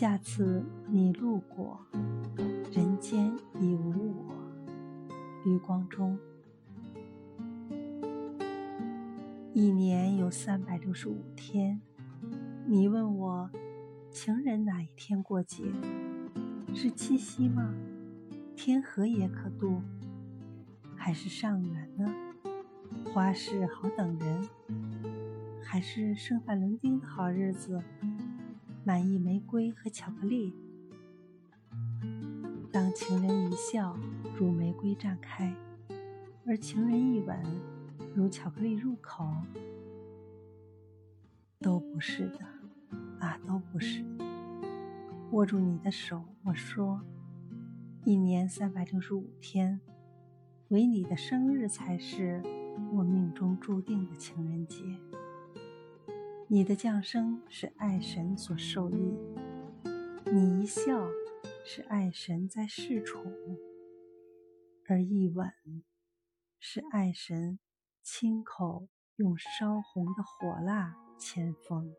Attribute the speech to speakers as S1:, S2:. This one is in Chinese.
S1: 下次你路过，人间已无我。余光中。一年有三百六十五天，你问我，情人哪一天过节？是七夕吗？天河也可渡，还是上元呢？花市好等人，还是圣范伦丁的好日子？满意玫瑰和巧克力。当情人一笑，如玫瑰绽开；而情人一吻，如巧克力入口。都不是的，啊，都不是。握住你的手，我说：一年三百六十五天，唯你的生日才是我命中注定的情人节。你的降生是爱神所授意，你一笑是爱神在侍宠，而一吻是爱神亲口用烧红的火蜡签封。